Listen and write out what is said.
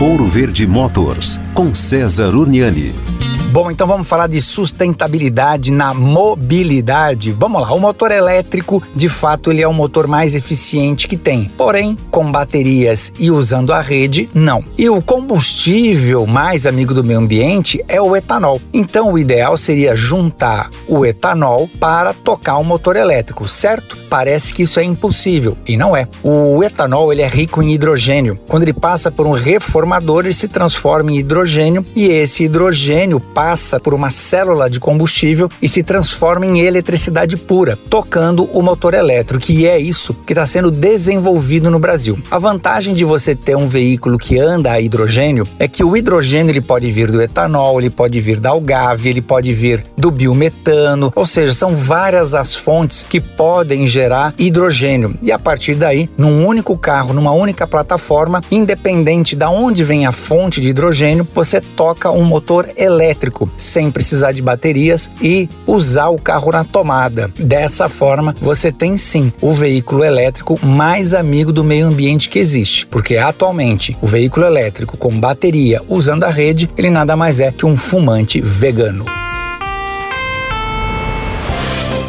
Ouro Verde Motors, com César Urniani. Bom, então vamos falar de sustentabilidade na mobilidade. Vamos lá, o motor elétrico, de fato, ele é o motor mais eficiente que tem. Porém, com baterias e usando a rede, não. E o combustível mais amigo do meio ambiente é o etanol. Então, o ideal seria juntar o etanol para tocar um motor elétrico, certo? Parece que isso é impossível e não é. O etanol ele é rico em hidrogênio. Quando ele passa por um reformador, ele se transforma em hidrogênio e esse hidrogênio passa por uma célula de combustível e se transforma em eletricidade pura, tocando o motor elétrico, e é isso que está sendo desenvolvido no Brasil. A vantagem de você ter um veículo que anda a hidrogênio é que o hidrogênio ele pode vir do etanol, ele pode vir da algave, ele pode vir do biometano, ou seja, são várias as fontes que podem gerar hidrogênio. E a partir daí, num único carro, numa única plataforma, independente de onde vem a fonte de hidrogênio, você toca um motor elétrico sem precisar de baterias e usar o carro na tomada. Dessa forma, você tem sim o veículo elétrico mais amigo do meio ambiente que existe, porque atualmente o veículo elétrico com bateria usando a rede, ele nada mais é que um fumante vegano.